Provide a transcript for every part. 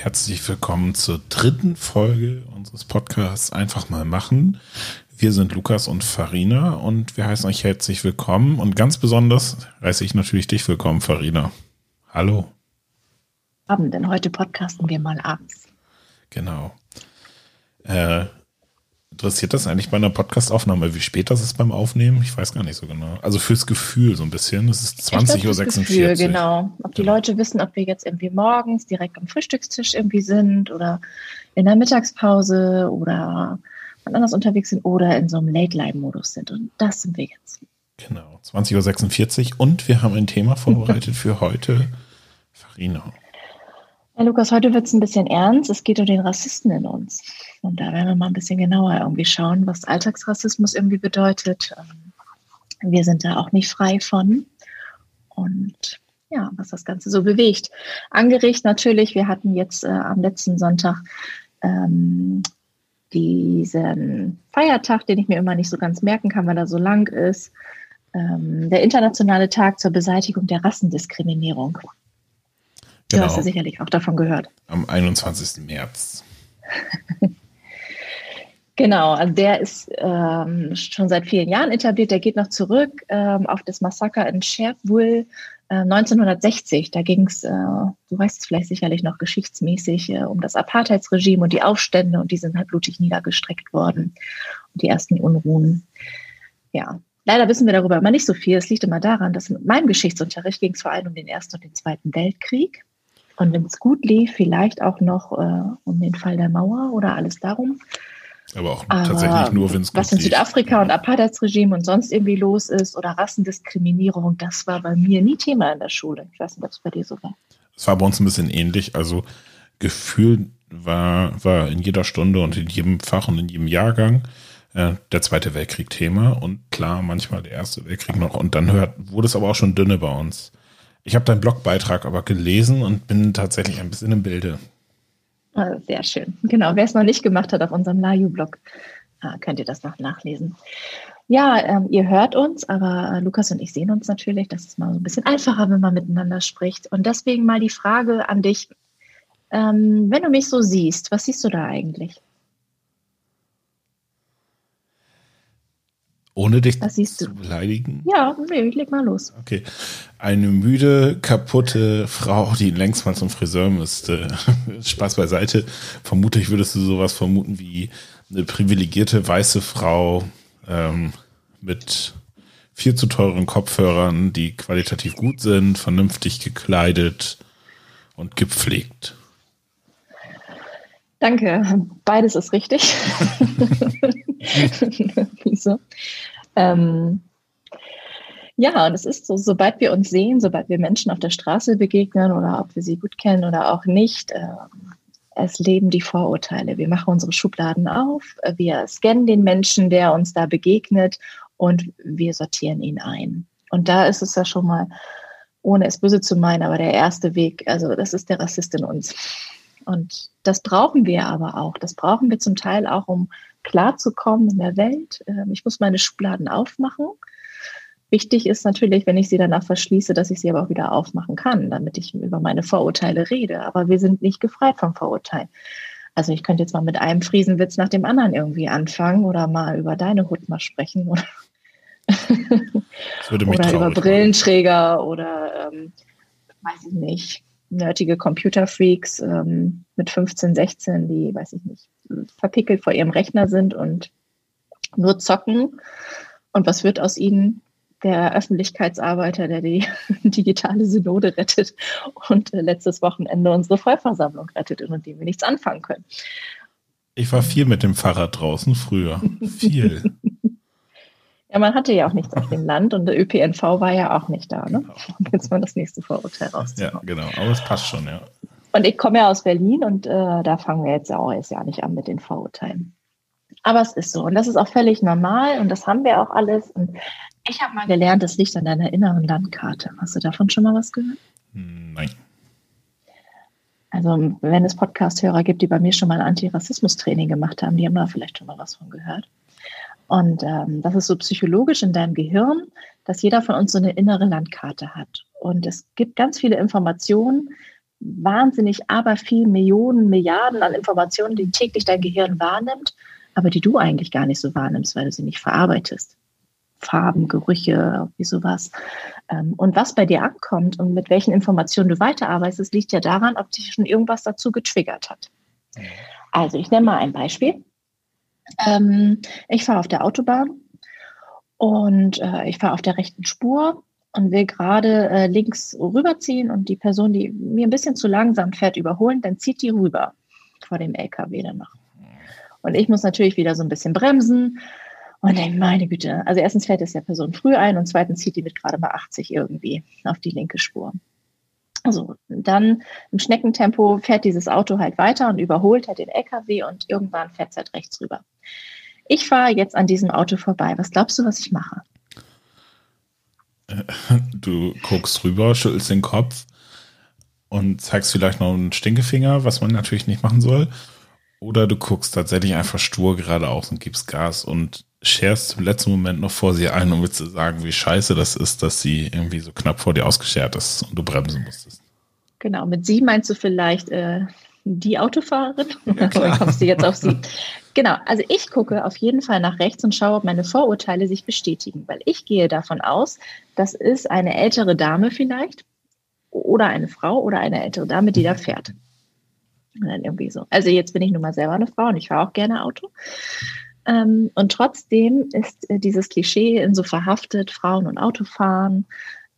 Und herzlich willkommen zur dritten Folge unseres Podcasts Einfach mal machen. Wir sind Lukas und Farina und wir heißen euch herzlich willkommen und ganz besonders heiße ich natürlich dich willkommen, Farina. Hallo. Abend, denn heute podcasten wir mal abends. Genau. Äh, interessiert das eigentlich bei einer Podcastaufnahme, wie spät das ist beim Aufnehmen? Ich weiß gar nicht so genau. Also fürs Gefühl so ein bisschen. Es ist 20.46 Uhr. Genau. Ob die genau. Leute wissen, ob wir jetzt irgendwie morgens direkt am Frühstückstisch irgendwie sind oder in der Mittagspause oder anders unterwegs sind oder in so einem Late-Line-Modus sind. Und das sind wir jetzt. Genau, 20.46 Uhr. Und wir haben ein Thema vorbereitet für heute. Farina. Ja, Lukas, heute wird es ein bisschen ernst. Es geht um den Rassisten in uns. Und da werden wir mal ein bisschen genauer irgendwie schauen, was Alltagsrassismus irgendwie bedeutet. Ähm, wir sind da auch nicht frei von. Und ja, was das Ganze so bewegt. Angeregt natürlich, wir hatten jetzt äh, am letzten Sonntag ähm, diesen Feiertag, den ich mir immer nicht so ganz merken kann, weil er so lang ist. Ähm, der internationale Tag zur Beseitigung der Rassendiskriminierung. Genau. Du hast ja genau. sicherlich auch davon gehört. Am 21. März. Genau, also der ist ähm, schon seit vielen Jahren etabliert. Der geht noch zurück ähm, auf das Massaker in Cherbourg äh, 1960. Da ging es, äh, du weißt es vielleicht sicherlich noch geschichtsmäßig, äh, um das Apartheidsregime und die Aufstände und die sind halt blutig niedergestreckt worden und die ersten Unruhen. Ja, leider wissen wir darüber immer nicht so viel. Es liegt immer daran, dass in meinem Geschichtsunterricht ging es vor allem um den Ersten und den Zweiten Weltkrieg. Und wenn es gut lief, vielleicht auch noch äh, um den Fall der Mauer oder alles darum. Aber auch Aber tatsächlich nur, wenn es Was in Südafrika und Apartheidsregime und sonst irgendwie los ist oder Rassendiskriminierung, das war bei mir nie Thema in der Schule. Ich weiß nicht, ob es bei dir so war. Es war bei uns ein bisschen ähnlich. Also Gefühl war, war in jeder Stunde und in jedem Fach und in jedem Jahrgang äh, der Zweite Weltkrieg Thema und klar, manchmal der Erste Weltkrieg noch. Und dann hört, wurde es aber auch schon dünne bei uns. Ich habe deinen Blogbeitrag aber gelesen und bin tatsächlich ein bisschen im Bilde. Ah, sehr schön. Genau, wer es noch nicht gemacht hat auf unserem Laju-Blog, ah, könnt ihr das noch nachlesen. Ja, ähm, ihr hört uns, aber äh, Lukas und ich sehen uns natürlich. Das ist mal so ein bisschen einfacher, wenn man miteinander spricht. Und deswegen mal die Frage an dich. Ähm, wenn du mich so siehst, was siehst du da eigentlich? Ohne dich zu beleidigen? Ja, nee, ich leg mal los. Okay. Eine müde, kaputte Frau, die längst mal zum Friseur müsste. Spaß beiseite. Vermutlich würdest du sowas vermuten wie eine privilegierte weiße Frau ähm, mit viel zu teuren Kopfhörern, die qualitativ gut sind, vernünftig gekleidet und gepflegt. Danke, beides ist richtig. Wieso? Ähm, ja, und es ist so, sobald wir uns sehen, sobald wir Menschen auf der Straße begegnen oder ob wir sie gut kennen oder auch nicht, äh, es leben die Vorurteile. Wir machen unsere Schubladen auf, wir scannen den Menschen, der uns da begegnet und wir sortieren ihn ein. Und da ist es ja schon mal, ohne es böse zu meinen, aber der erste Weg, also das ist der Rassist in uns. Und das brauchen wir aber auch. Das brauchen wir zum Teil auch, um klarzukommen in der Welt. Ähm, ich muss meine Schubladen aufmachen. Wichtig ist natürlich, wenn ich sie danach verschließe, dass ich sie aber auch wieder aufmachen kann, damit ich über meine Vorurteile rede. Aber wir sind nicht gefreit vom Vorurteil. Also ich könnte jetzt mal mit einem Friesenwitz nach dem anderen irgendwie anfangen oder mal über deine Hut mal sprechen oder, oder über Brillenträger oder ähm, weiß ich nicht, nerdige Computerfreaks ähm, mit 15, 16, die, weiß ich nicht, verpickelt vor ihrem Rechner sind und nur zocken. Und was wird aus ihnen? Der Öffentlichkeitsarbeiter, der die digitale Synode rettet und äh, letztes Wochenende unsere Vollversammlung rettet und mit dem wir nichts anfangen können. Ich war viel mit dem Fahrrad draußen früher. Viel. Ja, man hatte ja auch nichts auf dem Land und der ÖPNV war ja auch nicht da. Ne? Genau. Jetzt mal das nächste Vorurteil raus. Ja, genau. Aber es passt schon, ja. Und ich komme ja aus Berlin und äh, da fangen wir jetzt auch erst ja nicht an mit den Vorurteilen. Aber es ist so und das ist auch völlig normal und das haben wir auch alles. Und ich habe mal gelernt, das liegt an deiner inneren Landkarte. Hast du davon schon mal was gehört? Nein. Also wenn es Podcast-Hörer gibt, die bei mir schon mal ein Antirassismus-Training gemacht haben, die haben da vielleicht schon mal was von gehört. Und ähm, das ist so psychologisch in deinem Gehirn, dass jeder von uns so eine innere Landkarte hat. Und es gibt ganz viele Informationen, wahnsinnig aber viel Millionen, Milliarden an Informationen, die täglich dein Gehirn wahrnimmt, aber die du eigentlich gar nicht so wahrnimmst, weil du sie nicht verarbeitest. Farben, Gerüche, wie sowas. Ähm, und was bei dir ankommt und mit welchen Informationen du weiterarbeitest, liegt ja daran, ob dich schon irgendwas dazu getriggert hat. Also ich nenne mal ein Beispiel. Ähm, ich fahre auf der Autobahn und äh, ich fahre auf der rechten Spur und will gerade äh, links rüberziehen und die Person, die mir ein bisschen zu langsam fährt, überholen, dann zieht die rüber vor dem LKW dann noch. Und ich muss natürlich wieder so ein bisschen bremsen und denke, meine Güte, also erstens fährt es der Person früh ein und zweitens zieht die mit gerade mal 80 irgendwie auf die linke Spur. Also dann im Schneckentempo fährt dieses Auto halt weiter und überholt halt den LKW und irgendwann fährt es halt rechts rüber. Ich fahre jetzt an diesem Auto vorbei. Was glaubst du, was ich mache? Du guckst rüber, schüttelst den Kopf und zeigst vielleicht noch einen Stinkefinger, was man natürlich nicht machen soll. Oder du guckst tatsächlich einfach stur geradeaus und gibst Gas und scherst im letzten Moment noch vor sie ein, um zu sagen, wie scheiße das ist, dass sie irgendwie so knapp vor dir ausgeschert ist und du bremsen musstest. Genau, mit sie meinst du vielleicht äh, die Autofahrerin? Ja, Oder kommst du jetzt auf sie? Genau, also ich gucke auf jeden Fall nach rechts und schaue, ob meine Vorurteile sich bestätigen, weil ich gehe davon aus, das ist eine ältere Dame vielleicht oder eine Frau oder eine ältere Dame, die da fährt. Und dann irgendwie so. Also jetzt bin ich nun mal selber eine Frau und ich fahre auch gerne Auto. Ähm, und trotzdem ist äh, dieses Klischee in so verhaftet, Frauen und Autofahren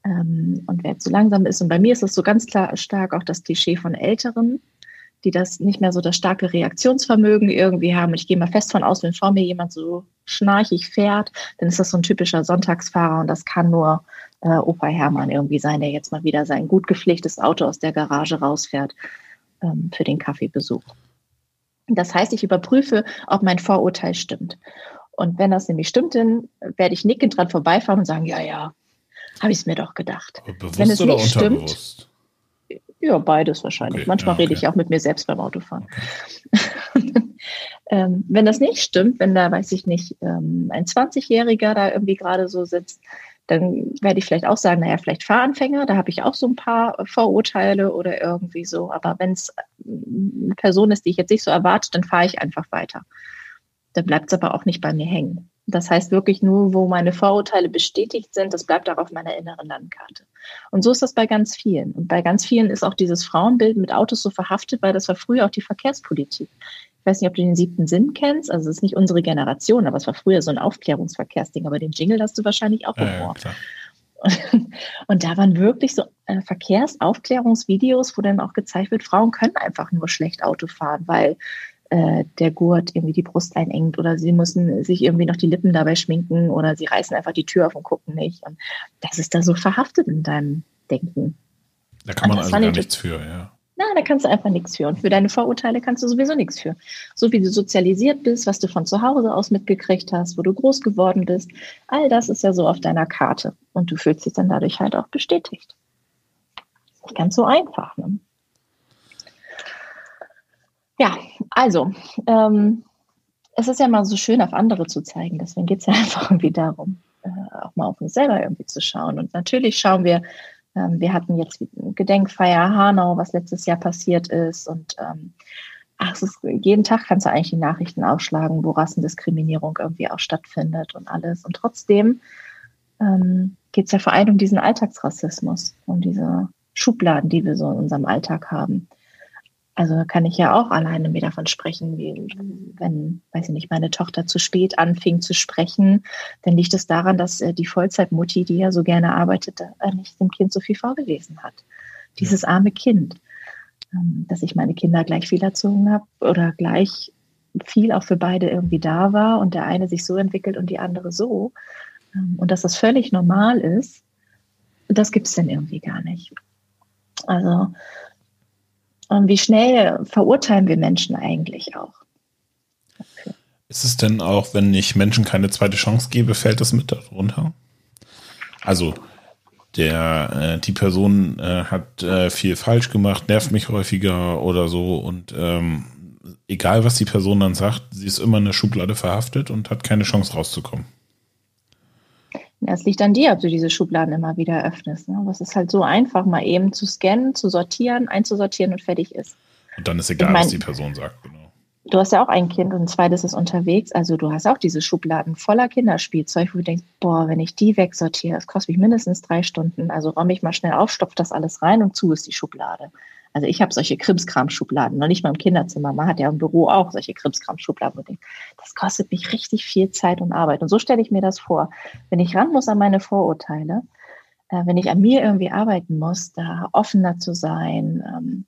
ähm, und wer zu langsam ist. Und bei mir ist es so ganz klar stark auch das Klischee von Älteren, die das nicht mehr so das starke Reaktionsvermögen irgendwie haben. Und ich gehe mal fest von aus, wenn vor mir jemand so schnarchig fährt, dann ist das so ein typischer Sonntagsfahrer und das kann nur äh, Opa Hermann irgendwie sein, der jetzt mal wieder sein gut gepflegtes Auto aus der Garage rausfährt ähm, für den Kaffeebesuch. Das heißt, ich überprüfe, ob mein Vorurteil stimmt. Und wenn das nämlich stimmt, dann werde ich nickend dran vorbeifahren und sagen, ja, ja, habe ich es mir doch gedacht. bewusst wenn es oder nicht stimmt? Ja, beides wahrscheinlich. Okay, Manchmal ja, rede okay. ich auch mit mir selbst beim Autofahren. ähm, wenn das nicht stimmt, wenn da, weiß ich nicht, ähm, ein 20-Jähriger da irgendwie gerade so sitzt, dann werde ich vielleicht auch sagen, naja, vielleicht Fahranfänger, da habe ich auch so ein paar Vorurteile oder irgendwie so. Aber wenn es eine Person ist, die ich jetzt nicht so erwarte, dann fahre ich einfach weiter. Dann bleibt es aber auch nicht bei mir hängen. Das heißt wirklich nur, wo meine Vorurteile bestätigt sind, das bleibt auch auf meiner inneren Landkarte. Und so ist das bei ganz vielen. Und bei ganz vielen ist auch dieses Frauenbild mit Autos so verhaftet, weil das war früher auch die Verkehrspolitik. Ich weiß nicht, ob du den siebten Sinn kennst. Also es ist nicht unsere Generation, aber es war früher so ein Aufklärungsverkehrsding. Aber den Jingle hast du wahrscheinlich auch im ja, Ohr. Und, und da waren wirklich so äh, Verkehrsaufklärungsvideos, wo dann auch gezeigt wird, Frauen können einfach nur schlecht Auto fahren, weil äh, der Gurt irgendwie die Brust einengt oder sie müssen sich irgendwie noch die Lippen dabei schminken oder sie reißen einfach die Tür auf und gucken nicht. Und das ist da so verhaftet in deinem Denken. Da kann man also gar ich- nichts für, ja. Na, da kannst du einfach nichts für. Und für deine Vorurteile kannst du sowieso nichts für. So wie du sozialisiert bist, was du von zu Hause aus mitgekriegt hast, wo du groß geworden bist, all das ist ja so auf deiner Karte. Und du fühlst dich dann dadurch halt auch bestätigt. Nicht ganz so einfach. Ne? Ja, also, ähm, es ist ja mal so schön, auf andere zu zeigen. Deswegen geht es ja einfach irgendwie darum, äh, auch mal auf uns selber irgendwie zu schauen. Und natürlich schauen wir, ähm, wir hatten jetzt Gedenkfeier Hanau, was letztes Jahr passiert ist. Und ähm, ach, ist, jeden Tag kannst du eigentlich die Nachrichten aufschlagen, wo Rassendiskriminierung irgendwie auch stattfindet und alles. Und trotzdem ähm, geht es ja vor allem um diesen Alltagsrassismus, um diese Schubladen, die wir so in unserem Alltag haben. Also da kann ich ja auch alleine mir davon sprechen, wie wenn, weiß ich nicht, meine Tochter zu spät anfing zu sprechen, dann liegt es daran, dass äh, die Vollzeitmutti, die ja so gerne arbeitet, äh, nicht dem Kind so viel vorgelesen hat. Dieses arme Kind, ähm, dass ich meine Kinder gleich viel erzogen habe oder gleich viel auch für beide irgendwie da war und der eine sich so entwickelt und die andere so. Ähm, und dass das völlig normal ist, das gibt es denn irgendwie gar nicht. Also wie schnell verurteilen wir Menschen eigentlich auch? Ist es denn auch, wenn ich Menschen keine zweite Chance gebe, fällt das mit darunter? Also der, äh, die Person äh, hat äh, viel falsch gemacht, nervt mich häufiger oder so und ähm, egal was die Person dann sagt, sie ist immer in eine Schublade verhaftet und hat keine Chance rauszukommen. Es liegt an dir, ob du diese Schubladen immer wieder öffnest. Ne? Aber es ist halt so einfach, mal eben zu scannen, zu sortieren, einzusortieren und fertig ist. Und dann ist egal, ich mein, was die Person sagt, genau. Du hast ja auch ein Kind und ein zweites ist unterwegs. Also du hast auch diese Schubladen voller Kinderspielzeug, wo du denkst, boah, wenn ich die wegsortiere, das kostet mich mindestens drei Stunden. Also räume ich mal schnell auf, stopfe das alles rein und zu ist die Schublade. Also ich habe solche Krimskram-Schubladen, noch nicht mal im Kinderzimmer. Man hat ja im Büro auch solche Krimskram-Schubladen. Das kostet mich richtig viel Zeit und Arbeit. Und so stelle ich mir das vor. Wenn ich ran muss an meine Vorurteile, äh, wenn ich an mir irgendwie arbeiten muss, da offener zu sein, ähm,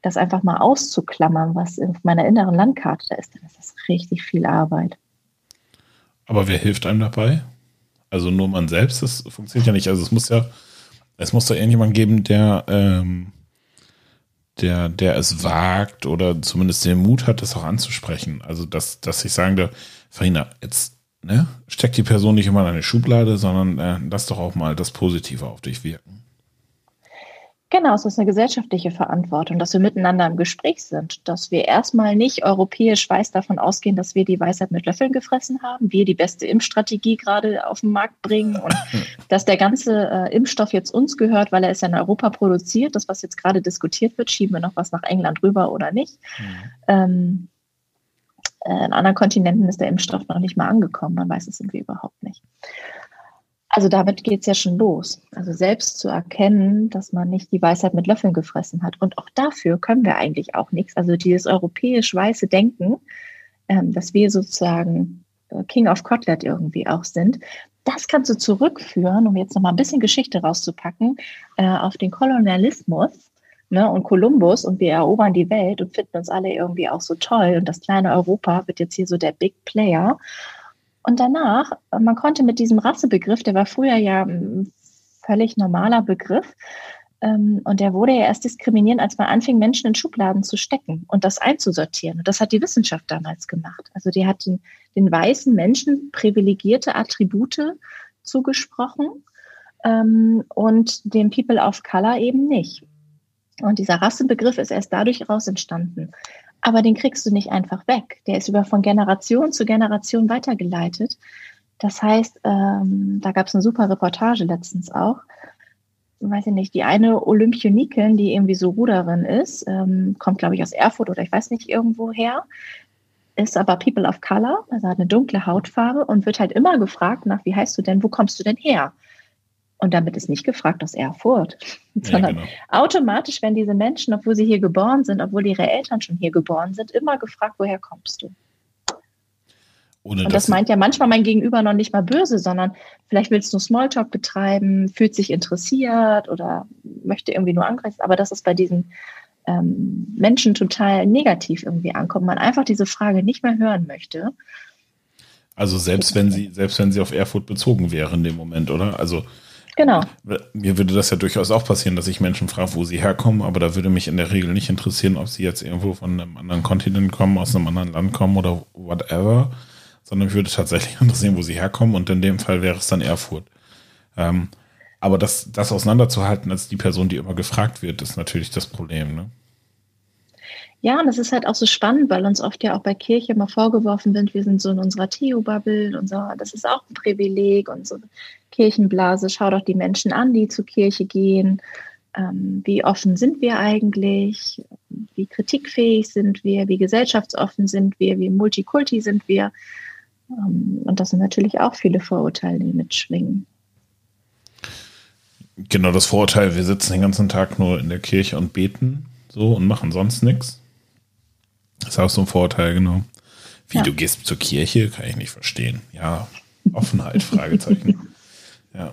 das einfach mal auszuklammern, was in meiner inneren Landkarte da ist, dann ist das richtig viel Arbeit. Aber wer hilft einem dabei? Also nur man selbst, das funktioniert ja nicht. Also es muss ja, es muss da irgendjemand geben, der, ähm, der, der es wagt oder zumindest den Mut hat, das auch anzusprechen. Also dass, dass ich sagen darf, Farina, jetzt ne, steck die Person nicht immer in eine Schublade, sondern äh, lass doch auch mal das Positive auf dich wirken. Genau, es ist eine gesellschaftliche Verantwortung, dass wir miteinander im Gespräch sind, dass wir erstmal nicht europäisch weiß davon ausgehen, dass wir die Weisheit mit Löffeln gefressen haben, wir die beste Impfstrategie gerade auf den Markt bringen und dass der ganze äh, Impfstoff jetzt uns gehört, weil er ist ja in Europa produziert. Das, was jetzt gerade diskutiert wird, schieben wir noch was nach England rüber oder nicht. Mhm. Ähm, äh, in anderen Kontinenten ist der Impfstoff noch nicht mal angekommen, man weiß es irgendwie überhaupt nicht. Also damit geht es ja schon los. Also selbst zu erkennen, dass man nicht die Weisheit mit Löffeln gefressen hat. Und auch dafür können wir eigentlich auch nichts. Also dieses europäisch-weiße Denken, ähm, dass wir sozusagen äh, King of Kotlet irgendwie auch sind, das kannst du zurückführen, um jetzt nochmal ein bisschen Geschichte rauszupacken, äh, auf den Kolonialismus ne, und Kolumbus und wir erobern die Welt und finden uns alle irgendwie auch so toll. Und das kleine Europa wird jetzt hier so der Big Player. Und danach, man konnte mit diesem Rassebegriff, der war früher ja ein völlig normaler Begriff, ähm, und der wurde ja erst diskriminierend, als man anfing, Menschen in Schubladen zu stecken und das einzusortieren. Und das hat die Wissenschaft damals gemacht. Also die hat den, den weißen Menschen privilegierte Attribute zugesprochen ähm, und dem People of Color eben nicht. Und dieser Rassebegriff ist erst dadurch heraus entstanden aber den kriegst du nicht einfach weg. Der ist über von Generation zu Generation weitergeleitet. Das heißt, ähm, da gab es eine super Reportage letztens auch. Weiß ich nicht, die eine Olympionikin, die irgendwie so Ruderin ist, ähm, kommt, glaube ich, aus Erfurt oder ich weiß nicht irgendwo her, ist aber People of Color, also hat eine dunkle Hautfarbe und wird halt immer gefragt nach, wie heißt du denn, wo kommst du denn her? Und damit ist nicht gefragt aus Erfurt, sondern genau. automatisch werden diese Menschen, obwohl sie hier geboren sind, obwohl ihre Eltern schon hier geboren sind, immer gefragt, woher kommst du? Ohne und das meint ja manchmal mein Gegenüber noch nicht mal böse, sondern vielleicht willst du Smalltalk betreiben, fühlt sich interessiert oder möchte irgendwie nur angreifen. Aber das ist bei diesen ähm, Menschen total negativ irgendwie ankommt, man einfach diese Frage nicht mehr hören möchte. Also selbst wenn sie, selbst wenn sie auf Erfurt bezogen wäre in dem Moment, oder? Also Genau. Mir würde das ja durchaus auch passieren, dass ich Menschen frage, wo sie herkommen, aber da würde mich in der Regel nicht interessieren, ob sie jetzt irgendwo von einem anderen Kontinent kommen, aus einem anderen Land kommen oder whatever, sondern mich würde tatsächlich interessieren, wo sie herkommen und in dem Fall wäre es dann Erfurt. Ähm, aber das, das auseinanderzuhalten als die Person, die immer gefragt wird, ist natürlich das Problem. Ne? Ja, und das ist halt auch so spannend, weil uns oft ja auch bei Kirche immer vorgeworfen wird, wir sind so in unserer Theo-Bubble und so. Das ist auch ein Privileg und so Kirchenblase. Schau doch die Menschen an, die zur Kirche gehen. Ähm, wie offen sind wir eigentlich? Wie kritikfähig sind wir? Wie gesellschaftsoffen sind wir? Wie multikulti sind wir? Ähm, und das sind natürlich auch viele Vorurteile, die mitschwingen. Genau, das Vorurteil, wir sitzen den ganzen Tag nur in der Kirche und beten so und machen sonst nichts. Das ist auch so ein Vorteil, genau. Wie, ja. du gehst zur Kirche? Kann ich nicht verstehen. Ja, Offenheit, Fragezeichen. Ja.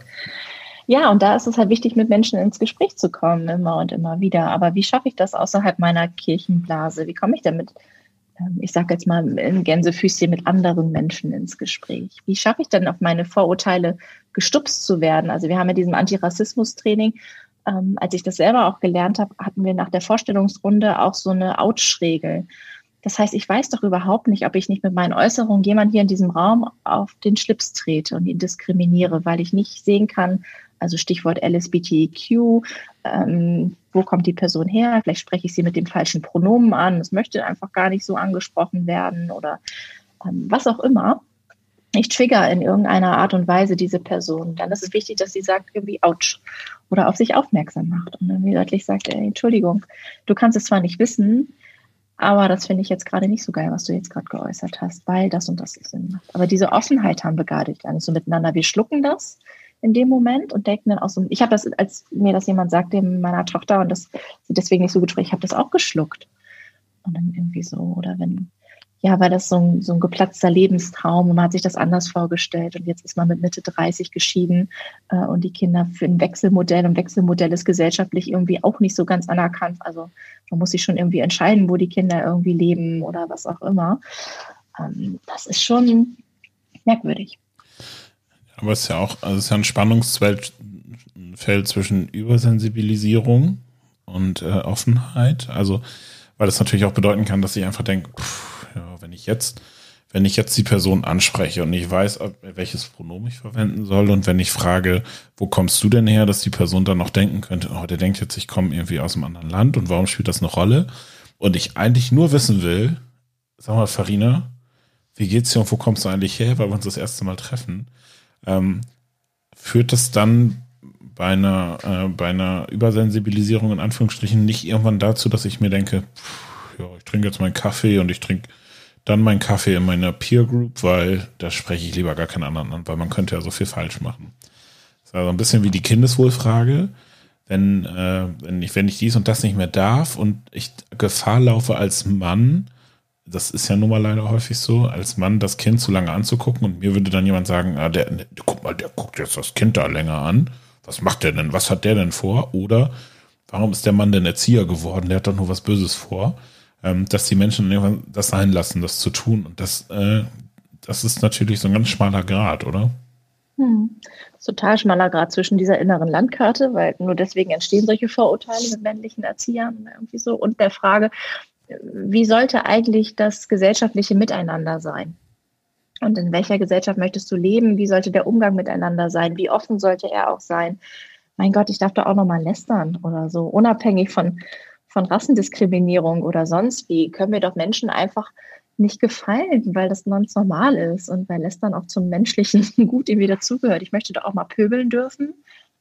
Ja, und da ist es halt wichtig, mit Menschen ins Gespräch zu kommen, immer und immer wieder. Aber wie schaffe ich das außerhalb meiner Kirchenblase? Wie komme ich damit, ähm, ich sage jetzt mal in Gänsefüßchen, mit anderen Menschen ins Gespräch? Wie schaffe ich denn auf meine Vorurteile gestupst zu werden? Also wir haben ja diesem Antirassismus-Training, ähm, als ich das selber auch gelernt habe, hatten wir nach der Vorstellungsrunde auch so eine Ouch-Regel. Das heißt, ich weiß doch überhaupt nicht, ob ich nicht mit meinen Äußerungen jemand hier in diesem Raum auf den Schlips trete und ihn diskriminiere, weil ich nicht sehen kann, also Stichwort LSBTQ, ähm, wo kommt die Person her? Vielleicht spreche ich sie mit dem falschen Pronomen an, es möchte einfach gar nicht so angesprochen werden oder ähm, was auch immer. ich trigger in irgendeiner Art und Weise diese Person, dann ist es wichtig, dass sie sagt irgendwie ouch oder auf sich aufmerksam macht und dann deutlich sagt, ey, Entschuldigung, du kannst es zwar nicht wissen, aber das finde ich jetzt gerade nicht so geil, was du jetzt gerade geäußert hast, weil das und das Sinn macht. Aber diese Offenheit haben wir gerade gar nicht so miteinander. Wir schlucken das in dem Moment und denken dann auch so, ich habe das, als mir das jemand sagte, meiner Tochter und das sie deswegen nicht so gut spricht, ich habe das auch geschluckt. Und dann irgendwie so, oder wenn, ja, war das so ein, so ein geplatzter Lebenstraum und man hat sich das anders vorgestellt und jetzt ist man mit Mitte 30 geschieden äh, und die Kinder für ein Wechselmodell und Wechselmodell ist gesellschaftlich irgendwie auch nicht so ganz anerkannt. Also man muss sich schon irgendwie entscheiden, wo die Kinder irgendwie leben oder was auch immer. Ähm, das ist schon merkwürdig. Aber es ist ja auch, also es ist ja ein Spannungsfeld zwischen Übersensibilisierung und äh, Offenheit. Also, weil das natürlich auch bedeuten kann, dass ich einfach denke, ja, wenn ich jetzt, wenn ich jetzt die Person anspreche und ich weiß, welches Pronomen ich verwenden soll und wenn ich frage, wo kommst du denn her, dass die Person dann noch denken könnte, oh, der denkt jetzt, ich komme irgendwie aus einem anderen Land und warum spielt das eine Rolle? Und ich eigentlich nur wissen will, sag mal, Farina, wie geht's dir und wo kommst du eigentlich her, weil wir uns das erste Mal treffen? Ähm, führt das dann bei einer, äh, bei einer Übersensibilisierung in Anführungsstrichen nicht irgendwann dazu, dass ich mir denke, pff, ja, ich trinke jetzt meinen Kaffee und ich trinke dann meinen Kaffee in meiner Peer Group, weil da spreche ich lieber gar keinen anderen an, weil man könnte ja so viel falsch machen. Das ist also ein bisschen wie die Kindeswohlfrage. Wenn, äh, wenn, ich, wenn ich dies und das nicht mehr darf und ich Gefahr laufe als Mann, das ist ja nun mal leider häufig so, als Mann das Kind zu lange anzugucken und mir würde dann jemand sagen, ah, der, der, guck mal, der guckt jetzt das Kind da länger an. Was macht der denn? Was hat der denn vor? Oder warum ist der Mann denn Erzieher geworden? Der hat doch nur was Böses vor ähm, dass die Menschen irgendwann das sein lassen, das zu tun. Und das, äh, das ist natürlich so ein ganz schmaler Grad, oder? Hm. Total schmaler Grad zwischen dieser inneren Landkarte, weil nur deswegen entstehen solche Vorurteile mit männlichen Erziehern irgendwie so und der Frage, wie sollte eigentlich das gesellschaftliche Miteinander sein? Und in welcher Gesellschaft möchtest du leben? Wie sollte der Umgang miteinander sein? Wie offen sollte er auch sein? Mein Gott, ich darf da auch noch mal lästern oder so, unabhängig von, von Rassendiskriminierung oder sonst wie, können wir doch Menschen einfach nicht gefallen, weil das ganz normal ist und weil es dann auch zum menschlichen Gut irgendwie dazugehört. Ich möchte doch auch mal pöbeln dürfen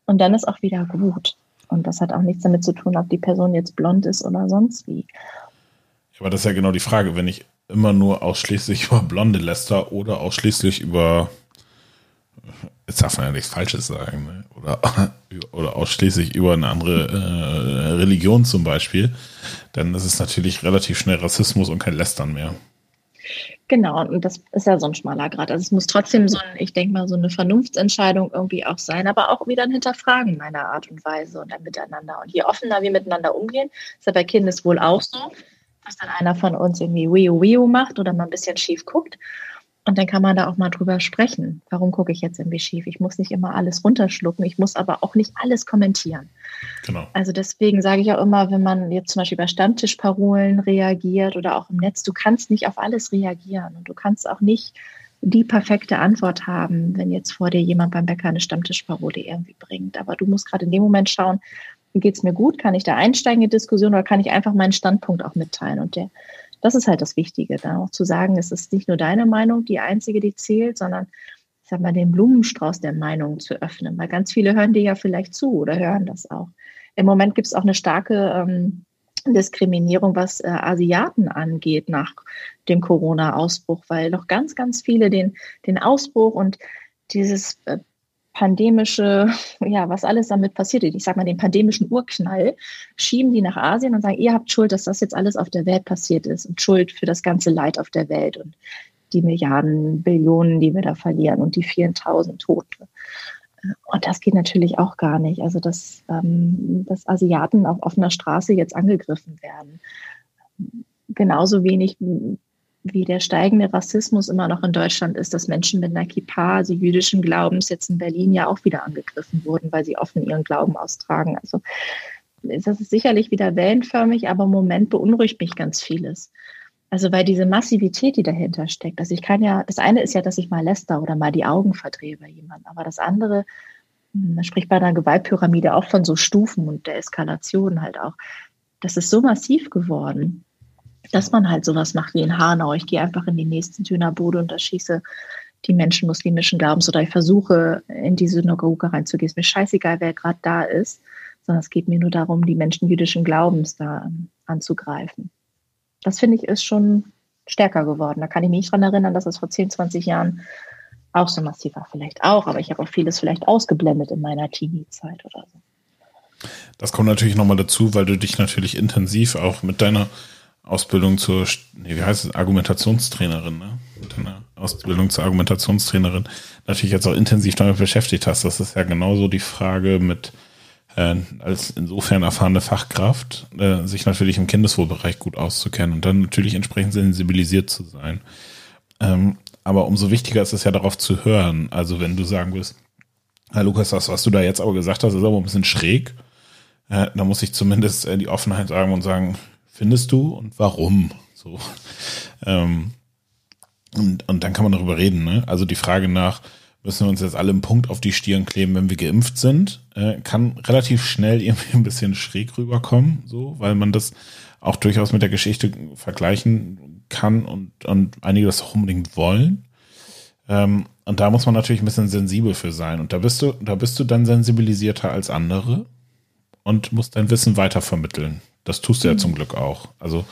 und dann ist auch wieder gut. Und das hat auch nichts damit zu tun, ob die Person jetzt blond ist oder sonst wie. Aber das ist ja genau die Frage, wenn ich immer nur ausschließlich über Blonde läster oder ausschließlich über jetzt darf man ja nichts Falsches sagen, ne? oder, oder ausschließlich über eine andere äh, Religion zum Beispiel, dann ist es natürlich relativ schnell Rassismus und kein Lästern mehr. Genau, und das ist ja so ein schmaler Grad. Also es muss trotzdem so ein, ich denke mal, so eine Vernunftsentscheidung irgendwie auch sein, aber auch wieder ein Hinterfragen meiner Art und Weise und ein Miteinander. Und je offener wir miteinander umgehen, ist ja bei Kindeswohl auch so, dass dann einer von uns irgendwie Wio Wio macht oder mal ein bisschen schief guckt und dann kann man da auch mal drüber sprechen. Warum gucke ich jetzt irgendwie schief? Ich muss nicht immer alles runterschlucken. Ich muss aber auch nicht alles kommentieren. Genau. Also deswegen sage ich auch immer, wenn man jetzt zum Beispiel bei Stammtischparolen reagiert oder auch im Netz, du kannst nicht auf alles reagieren und du kannst auch nicht die perfekte Antwort haben, wenn jetzt vor dir jemand beim Bäcker eine Stammtischparole irgendwie bringt. Aber du musst gerade in dem Moment schauen, geht es mir gut? Kann ich da einsteigen in die Diskussion oder kann ich einfach meinen Standpunkt auch mitteilen? Und der das ist halt das Wichtige, da auch zu sagen, es ist nicht nur deine Meinung die einzige, die zählt, sondern ich sag mal, den Blumenstrauß der Meinungen zu öffnen, weil ganz viele hören dir ja vielleicht zu oder hören das auch. Im Moment gibt es auch eine starke ähm, Diskriminierung, was äh, Asiaten angeht nach dem Corona-Ausbruch, weil noch ganz, ganz viele den, den Ausbruch und dieses äh, pandemische, ja, was alles damit passiert ich sag mal den pandemischen Urknall, schieben die nach Asien und sagen, ihr habt Schuld, dass das jetzt alles auf der Welt passiert ist und Schuld für das ganze Leid auf der Welt und die Milliarden, Billionen, die wir da verlieren und die vielen tausend Tote. Und das geht natürlich auch gar nicht. Also, dass, ähm, dass Asiaten auf offener Straße jetzt angegriffen werden. Genauso wenig wie der steigende Rassismus immer noch in Deutschland ist, dass Menschen mit einer Kippa, also jüdischen Glaubens, jetzt in Berlin ja auch wieder angegriffen wurden, weil sie offen ihren Glauben austragen. Also das ist sicherlich wieder wellenförmig, aber im Moment beunruhigt mich ganz vieles. Also weil diese Massivität, die dahinter steckt, also ich kann ja, das eine ist ja, dass ich mal läster oder mal die Augen verdrehe bei jemandem, aber das andere, hm, man spricht bei einer Gewaltpyramide auch von so Stufen und der Eskalation halt auch. Das ist so massiv geworden, dass man halt sowas macht wie in Hanau. Ich gehe einfach in die nächsten Dönerbude und da schieße die Menschen muslimischen Glaubens oder ich versuche, in die Synagoge reinzugehen. Ist mir scheißegal, wer gerade da ist, sondern es geht mir nur darum, die Menschen jüdischen Glaubens da anzugreifen. Das finde ich ist schon stärker geworden. Da kann ich mich daran erinnern, dass es vor 10, 20 Jahren auch so massiv war. Vielleicht auch, aber ich habe auch vieles vielleicht ausgeblendet in meiner Teenie-Zeit oder so. Das kommt natürlich nochmal dazu, weil du dich natürlich intensiv auch mit deiner Ausbildung zur, nee, wie heißt es, Argumentationstrainerin, ne? Mit Ausbildung zur Argumentationstrainerin natürlich jetzt auch intensiv damit beschäftigt hast. Das ist ja genauso die Frage mit äh, als insofern erfahrene Fachkraft, äh, sich natürlich im Kindeswohlbereich gut auszukennen und dann natürlich entsprechend sensibilisiert zu sein. Ähm, aber umso wichtiger ist es ja darauf zu hören. Also wenn du sagen willst, Herr Lukas, das, was du da jetzt aber gesagt hast, ist aber ein bisschen schräg. Äh, da muss ich zumindest äh, die Offenheit sagen und sagen, findest du und warum? So. Ähm, und, und dann kann man darüber reden. Ne? Also die Frage nach, müssen wir uns jetzt alle einen Punkt auf die Stirn kleben, wenn wir geimpft sind, äh, kann relativ schnell irgendwie ein bisschen schräg rüberkommen, so, weil man das auch durchaus mit der Geschichte vergleichen kann und, und einige das auch unbedingt wollen. Ähm, und da muss man natürlich ein bisschen sensibel für sein. Und da bist du, da bist du dann sensibilisierter als andere und musst dein Wissen weitervermitteln. Das tust du mhm. ja zum Glück auch. Also,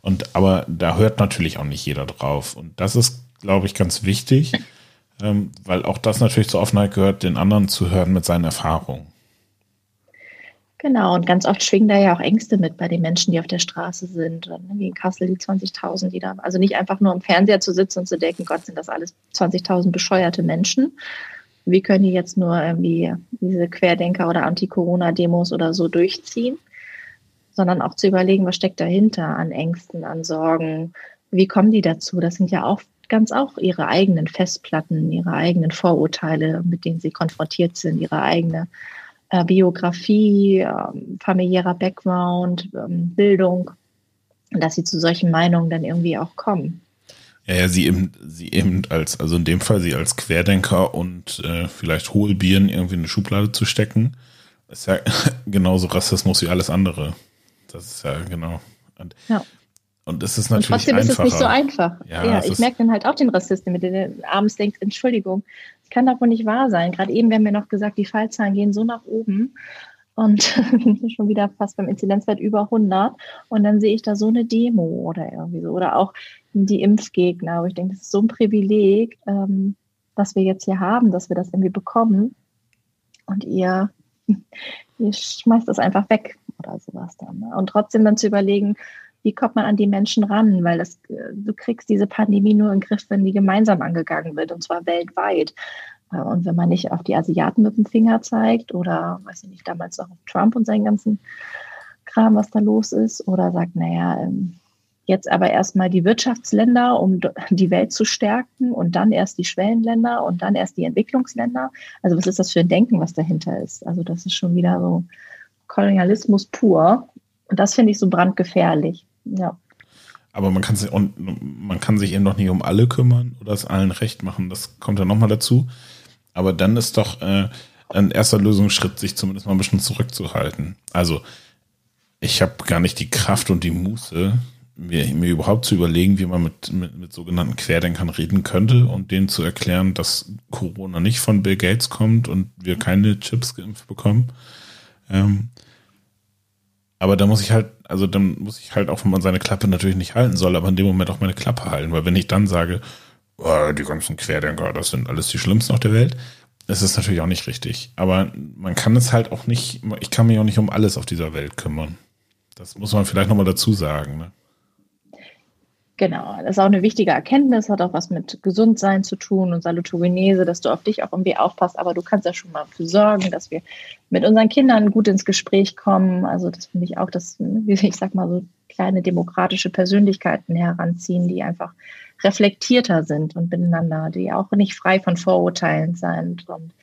und aber da hört natürlich auch nicht jeder drauf. Und das ist, glaube ich, ganz wichtig, ähm, weil auch das natürlich zur Offenheit gehört, den anderen zu hören mit seinen Erfahrungen. Genau, und ganz oft schwingen da ja auch Ängste mit bei den Menschen, die auf der Straße sind. Ne, wie in Kassel die 20.000, die da, also nicht einfach nur im Fernseher zu sitzen und zu denken, Gott, sind das alles 20.000 bescheuerte Menschen. Wie können die jetzt nur irgendwie diese Querdenker oder Anti-Corona-Demos oder so durchziehen? Sondern auch zu überlegen, was steckt dahinter an Ängsten, an Sorgen. Wie kommen die dazu? Das sind ja auch ganz auch ihre eigenen Festplatten, ihre eigenen Vorurteile, mit denen sie konfrontiert sind, ihre eigene äh, Biografie, ähm, familiärer Background, ähm, Bildung, dass sie zu solchen Meinungen dann irgendwie auch kommen. Ja, ja, sie eben, sie eben als, also in dem Fall sie als Querdenker und äh, vielleicht Hohlbieren irgendwie in eine Schublade zu stecken, ist ja genauso Rassismus wie alles andere. Das ist ja genau. Und, ja. und es ist natürlich und trotzdem einfacher. ist es nicht so einfach. Ja, ja ich merke dann halt auch den Rassisten, mit denen abends denkt, Entschuldigung, das kann doch wohl nicht wahr sein. Gerade eben werden mir noch gesagt, die Fallzahlen gehen so nach oben und schon wieder fast beim Inzidenzwert über 100 und dann sehe ich da so eine Demo oder irgendwie so oder auch die Impfgegner, wo ich denke, das ist so ein Privileg, ähm, was wir jetzt hier haben, dass wir das irgendwie bekommen und ihr, ihr schmeißt das einfach weg oder sowas dann. Ne? Und trotzdem dann zu überlegen, wie kommt man an die Menschen ran? Weil das, äh, du kriegst diese Pandemie nur in den Griff, wenn die gemeinsam angegangen wird, und zwar weltweit. Äh, und wenn man nicht auf die Asiaten mit dem Finger zeigt oder, weiß ich nicht, damals auch auf Trump und seinen ganzen Kram, was da los ist, oder sagt, naja, ähm, jetzt aber erstmal die Wirtschaftsländer, um die Welt zu stärken und dann erst die Schwellenländer und dann erst die Entwicklungsländer. Also was ist das für ein Denken, was dahinter ist? Also das ist schon wieder so Kolonialismus pur. Und das finde ich so brandgefährlich. Ja. Aber man kann sich man kann sich eben noch nicht um alle kümmern oder es allen recht machen. Das kommt ja nochmal dazu. Aber dann ist doch äh, ein erster Lösungsschritt, sich zumindest mal ein bisschen zurückzuhalten. Also ich habe gar nicht die Kraft und die Muße, mir, mir überhaupt zu überlegen, wie man mit, mit, mit sogenannten Querdenkern reden könnte und denen zu erklären, dass Corona nicht von Bill Gates kommt und wir keine Chips geimpft bekommen. Ähm, aber da muss ich halt, also dann muss ich halt auch, wenn man seine Klappe natürlich nicht halten soll, aber in dem Moment auch meine Klappe halten, weil wenn ich dann sage, oh, die ganzen Querdenker, das sind alles die Schlimmsten auf der Welt, das ist natürlich auch nicht richtig. Aber man kann es halt auch nicht, ich kann mich auch nicht um alles auf dieser Welt kümmern. Das muss man vielleicht nochmal dazu sagen. Ne? Genau, das ist auch eine wichtige Erkenntnis, hat auch was mit Gesundsein zu tun und Salutogenese, dass du auf dich auch irgendwie aufpasst, aber du kannst ja schon mal dafür sorgen, dass wir mit unseren Kindern gut ins Gespräch kommen. Also das finde ich auch, dass, wie ich sag mal, so kleine demokratische Persönlichkeiten heranziehen, die einfach reflektierter sind und miteinander, die auch nicht frei von Vorurteilen sind und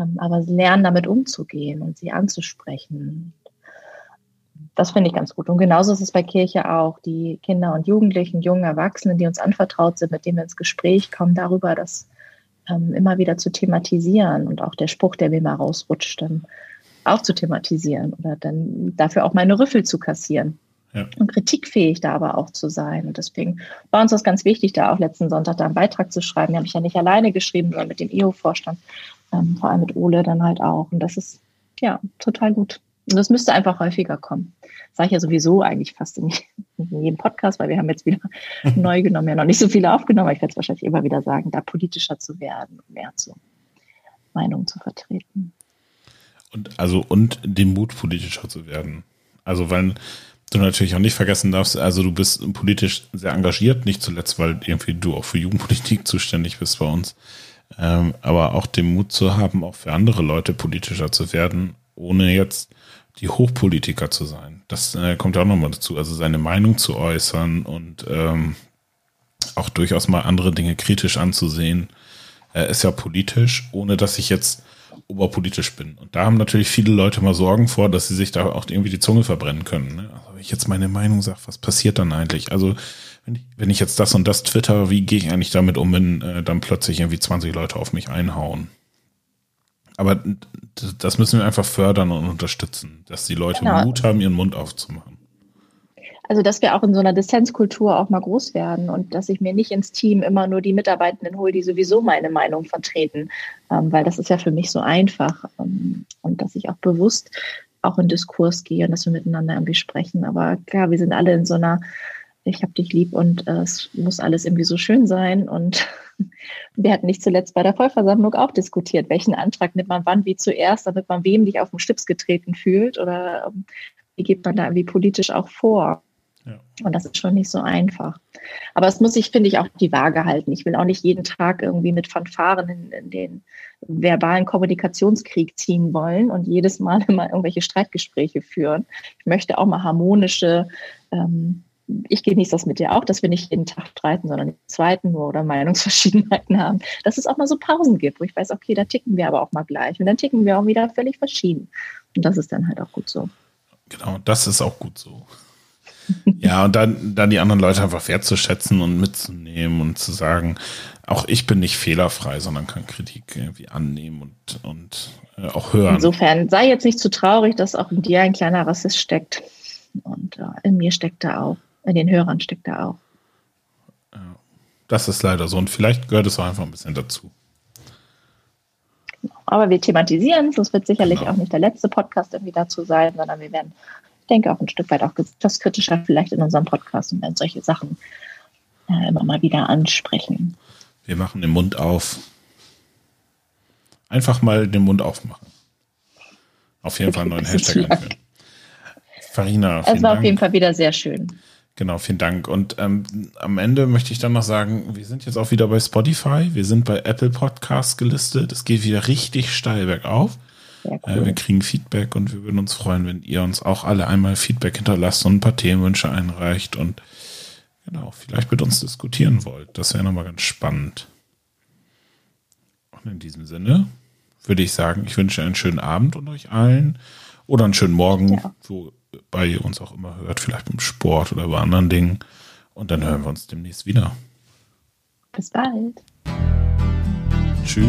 ähm, aber lernen, damit umzugehen und sie anzusprechen das finde ich ganz gut. Und genauso ist es bei Kirche auch. Die Kinder und Jugendlichen, jungen Erwachsenen, die uns anvertraut sind, mit denen wir ins Gespräch kommen, darüber das ähm, immer wieder zu thematisieren und auch der Spruch, der mir mal rausrutscht, dann auch zu thematisieren oder dann dafür auch meine Rüffel zu kassieren. Ja. Und kritikfähig da aber auch zu sein. Und deswegen war uns das ganz wichtig, da auch letzten Sonntag da einen Beitrag zu schreiben. Den habe ich ja nicht alleine geschrieben, sondern mit dem EU-Vorstand, ähm, vor allem mit Ole dann halt auch. Und das ist ja total gut. Und das müsste einfach häufiger kommen. Sage ich ja sowieso eigentlich fast in, in jedem Podcast, weil wir haben jetzt wieder neu genommen, ja noch nicht so viele aufgenommen, aber ich werde es wahrscheinlich immer wieder sagen, da politischer zu werden und mehr zu Meinungen zu vertreten. Und also und den Mut, politischer zu werden. Also weil du natürlich auch nicht vergessen darfst, also du bist politisch sehr engagiert, nicht zuletzt, weil irgendwie du auch für Jugendpolitik zuständig bist bei uns. Ähm, aber auch den Mut zu haben, auch für andere Leute politischer zu werden, ohne jetzt die Hochpolitiker zu sein. Das äh, kommt ja auch nochmal dazu. Also seine Meinung zu äußern und ähm, auch durchaus mal andere Dinge kritisch anzusehen, äh, ist ja politisch, ohne dass ich jetzt oberpolitisch bin. Und da haben natürlich viele Leute mal Sorgen vor, dass sie sich da auch irgendwie die Zunge verbrennen können. Ne? Also wenn ich jetzt meine Meinung sage, was passiert dann eigentlich? Also wenn ich, wenn ich jetzt das und das twitter, wie gehe ich eigentlich damit um, wenn äh, dann plötzlich irgendwie 20 Leute auf mich einhauen? Aber das müssen wir einfach fördern und unterstützen, dass die Leute genau. Mut haben, ihren Mund aufzumachen. Also, dass wir auch in so einer Dissenskultur auch mal groß werden und dass ich mir nicht ins Team immer nur die Mitarbeitenden hole, die sowieso meine Meinung vertreten, ähm, weil das ist ja für mich so einfach ähm, und dass ich auch bewusst auch in Diskurs gehe und dass wir miteinander irgendwie sprechen. Aber klar, wir sind alle in so einer ich habe dich lieb und äh, es muss alles irgendwie so schön sein. Und wir hatten nicht zuletzt bei der Vollversammlung auch diskutiert, welchen Antrag nimmt man wann wie zuerst, damit man wem nicht auf den Stips getreten fühlt oder ähm, wie geht man da irgendwie politisch auch vor. Ja. Und das ist schon nicht so einfach. Aber es muss sich, finde ich, auch die Waage halten. Ich will auch nicht jeden Tag irgendwie mit Fanfaren in, in den verbalen Kommunikationskrieg ziehen wollen und jedes Mal immer irgendwelche Streitgespräche führen. Ich möchte auch mal harmonische ähm, ich genieße das mit dir auch, dass wir nicht jeden Tag streiten, sondern den zweiten nur oder Meinungsverschiedenheiten haben. Dass es auch mal so Pausen gibt, wo ich weiß, okay, da ticken wir aber auch mal gleich und dann ticken wir auch wieder völlig verschieden. Und das ist dann halt auch gut so. Genau, das ist auch gut so. ja, und dann, dann die anderen Leute einfach wertzuschätzen und mitzunehmen und zu sagen, auch ich bin nicht fehlerfrei, sondern kann Kritik irgendwie annehmen und, und äh, auch hören. Insofern sei jetzt nicht zu traurig, dass auch in dir ein kleiner Rassist steckt. Und äh, in mir steckt er auch in den Hörern steckt da auch. Ja, das ist leider so. Und vielleicht gehört es auch einfach ein bisschen dazu. Genau. Aber wir thematisieren es. Das wird sicherlich genau. auch nicht der letzte Podcast irgendwie dazu sein, sondern wir werden, ich denke, auch ein Stück weit auch das kritischer vielleicht in unserem Podcast und werden solche Sachen äh, immer mal wieder ansprechen. Wir machen den Mund auf. Einfach mal den Mund aufmachen. Auf jeden Fall einen neuen Hashtag einführen. Farina. Es war Dank. auf jeden Fall wieder sehr schön. Genau, vielen Dank. Und ähm, am Ende möchte ich dann noch sagen, wir sind jetzt auch wieder bei Spotify, wir sind bei Apple Podcasts gelistet. Es geht wieder richtig steil bergauf. Cool. Äh, wir kriegen Feedback und wir würden uns freuen, wenn ihr uns auch alle einmal Feedback hinterlasst und ein paar Themenwünsche einreicht und genau, vielleicht mit uns diskutieren wollt. Das wäre nochmal ganz spannend. Und in diesem Sinne würde ich sagen, ich wünsche einen schönen Abend und euch allen oder einen schönen Morgen, ja. wo bei ihr uns auch immer hört, vielleicht beim Sport oder bei anderen Dingen. Und dann hören wir uns demnächst wieder. Bis bald. Tschüss.